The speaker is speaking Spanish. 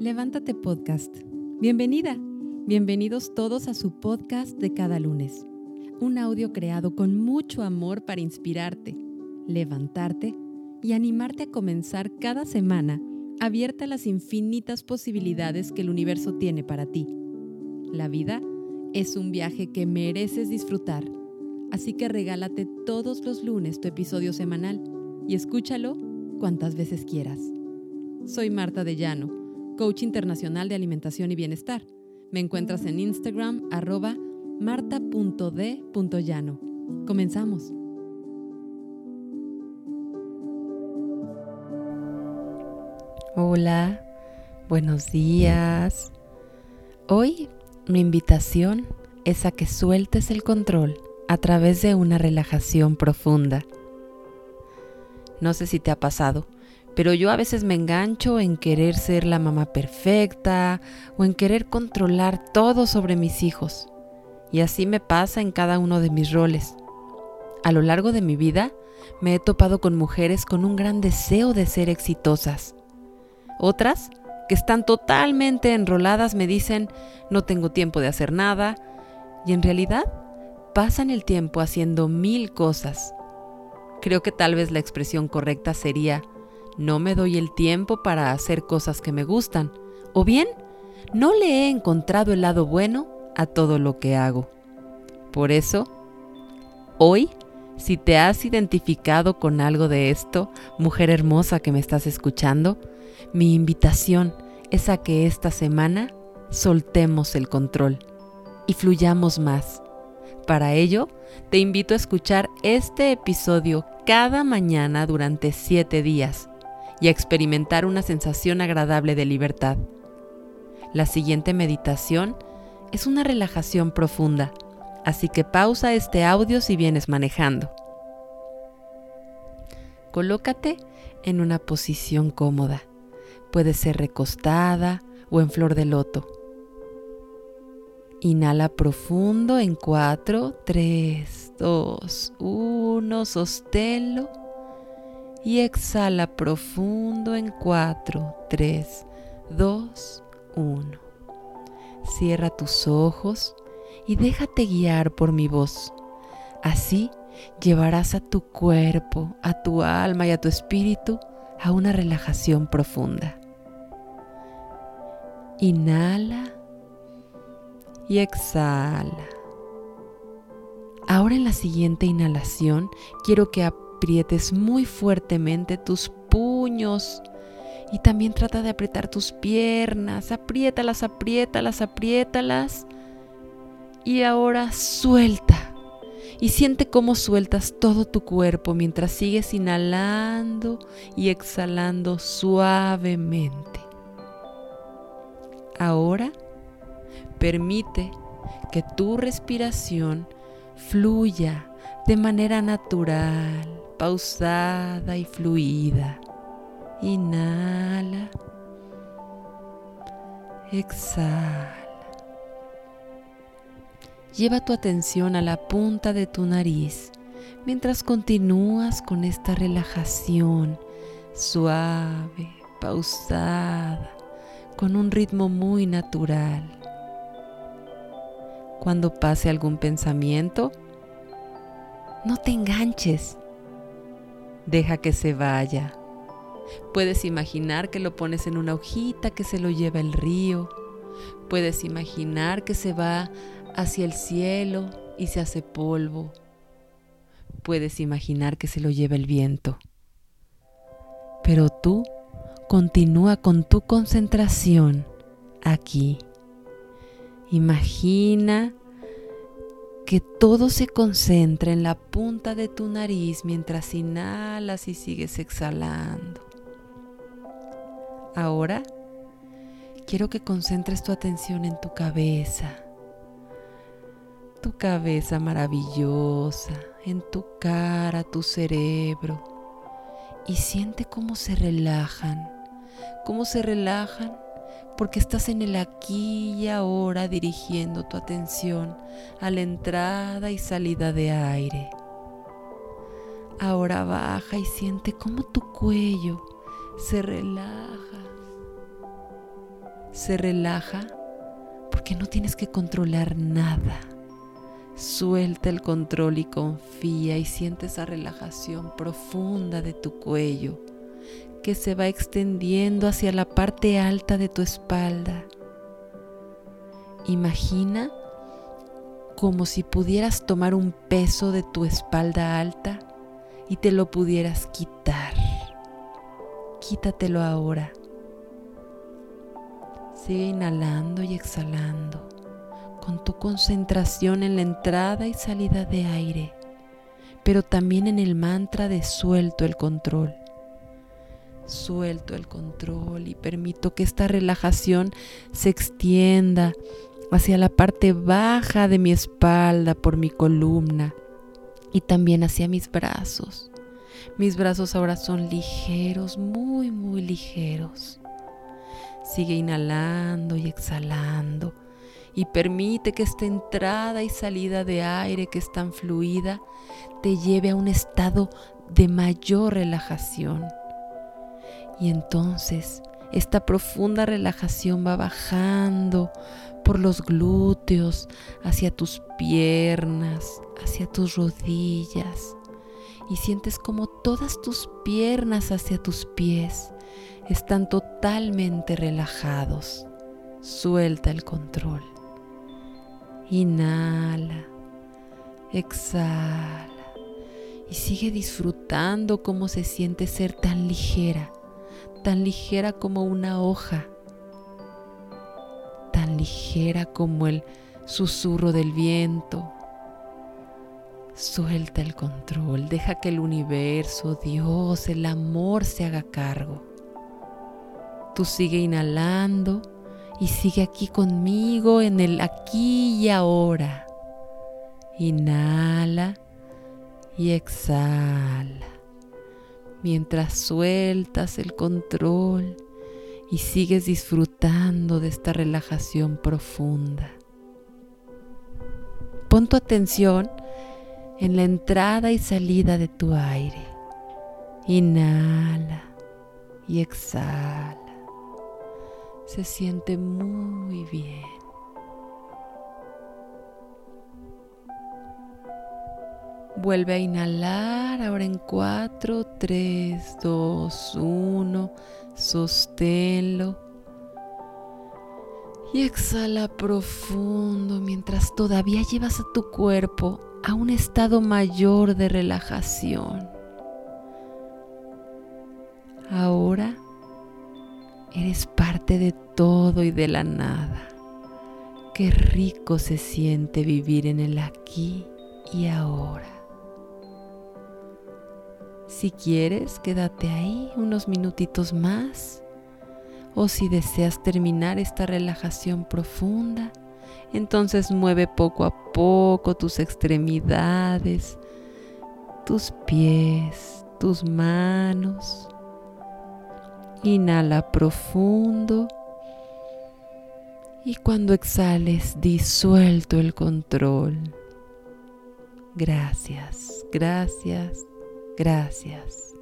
Levántate Podcast. Bienvenida. Bienvenidos todos a su podcast de cada lunes. Un audio creado con mucho amor para inspirarte, levantarte y animarte a comenzar cada semana abierta a las infinitas posibilidades que el universo tiene para ti. La vida es un viaje que mereces disfrutar, así que regálate todos los lunes tu episodio semanal y escúchalo cuantas veces quieras. Soy Marta de Llano, coach internacional de alimentación y bienestar. Me encuentras en Instagram arroba marta.d.llano. Comenzamos. Hola, buenos días. Hoy mi invitación es a que sueltes el control a través de una relajación profunda. No sé si te ha pasado, pero yo a veces me engancho en querer ser la mamá perfecta o en querer controlar todo sobre mis hijos. Y así me pasa en cada uno de mis roles. A lo largo de mi vida me he topado con mujeres con un gran deseo de ser exitosas. Otras, que están totalmente enroladas, me dicen, no tengo tiempo de hacer nada, y en realidad pasan el tiempo haciendo mil cosas. Creo que tal vez la expresión correcta sería, no me doy el tiempo para hacer cosas que me gustan, o bien, no le he encontrado el lado bueno a todo lo que hago. Por eso, hoy, si te has identificado con algo de esto, mujer hermosa que me estás escuchando, mi invitación es a que esta semana soltemos el control y fluyamos más. Para ello, te invito a escuchar este episodio cada mañana durante siete días y a experimentar una sensación agradable de libertad. La siguiente meditación es una relajación profunda, así que pausa este audio si vienes manejando. Colócate en una posición cómoda. Puede ser recostada o en flor de loto. Inhala profundo en 4, 3, 2, 1, sosténlo y exhala profundo en 4, 3, 2, 1. Cierra tus ojos y déjate guiar por mi voz. Así llevarás a tu cuerpo, a tu alma y a tu espíritu a una relajación profunda. Inhala y exhala. Ahora en la siguiente inhalación quiero que aprietes muy fuertemente tus puños y también trata de apretar tus piernas. Apriétalas, apriétalas, apriétalas. Y ahora suelta. Y siente cómo sueltas todo tu cuerpo mientras sigues inhalando y exhalando suavemente. Ahora permite que tu respiración fluya de manera natural pausada y fluida. Inhala. Exhala. Lleva tu atención a la punta de tu nariz mientras continúas con esta relajación suave, pausada, con un ritmo muy natural. Cuando pase algún pensamiento, no te enganches deja que se vaya. Puedes imaginar que lo pones en una hojita que se lo lleva el río. Puedes imaginar que se va hacia el cielo y se hace polvo. Puedes imaginar que se lo lleva el viento. Pero tú continúa con tu concentración aquí. Imagina que todo se concentre en la punta de tu nariz mientras inhalas y sigues exhalando. Ahora quiero que concentres tu atención en tu cabeza, tu cabeza maravillosa, en tu cara, tu cerebro, y siente cómo se relajan, cómo se relajan porque estás en el aquí y ahora dirigiendo tu atención a la entrada y salida de aire. Ahora baja y siente cómo tu cuello se relaja. se relaja porque no tienes que controlar nada. Suelta el control y confía y siente esa relajación profunda de tu cuello que se va extendiendo hacia la parte alta de tu espalda. Imagina como si pudieras tomar un peso de tu espalda alta y te lo pudieras quitar. Quítatelo ahora. Sigue inhalando y exhalando con tu concentración en la entrada y salida de aire, pero también en el mantra de suelto el control. Suelto el control y permito que esta relajación se extienda hacia la parte baja de mi espalda por mi columna y también hacia mis brazos. Mis brazos ahora son ligeros, muy, muy ligeros. Sigue inhalando y exhalando y permite que esta entrada y salida de aire que es tan fluida te lleve a un estado de mayor relajación. Y entonces esta profunda relajación va bajando por los glúteos, hacia tus piernas, hacia tus rodillas. Y sientes como todas tus piernas hacia tus pies están totalmente relajados. Suelta el control. Inhala, exhala y sigue disfrutando cómo se siente ser tan ligera, tan ligera como una hoja, tan ligera como el susurro del viento. Suelta el control, deja que el universo, Dios, el amor se haga cargo. Tú sigue inhalando y sigue aquí conmigo en el aquí y ahora. Inhala y exhala mientras sueltas el control y sigues disfrutando de esta relajación profunda. Pon tu atención en la entrada y salida de tu aire. Inhala y exhala se siente muy bien. Vuelve a inhalar ahora en 4, 3, 2, 1. Sosténlo. Y exhala profundo mientras todavía llevas a tu cuerpo a un estado mayor de relajación. Ahora Eres parte de todo y de la nada. Qué rico se siente vivir en el aquí y ahora. Si quieres, quédate ahí unos minutitos más. O si deseas terminar esta relajación profunda, entonces mueve poco a poco tus extremidades, tus pies, tus manos Inhala profundo y cuando exhales disuelto el control. Gracias, gracias, gracias.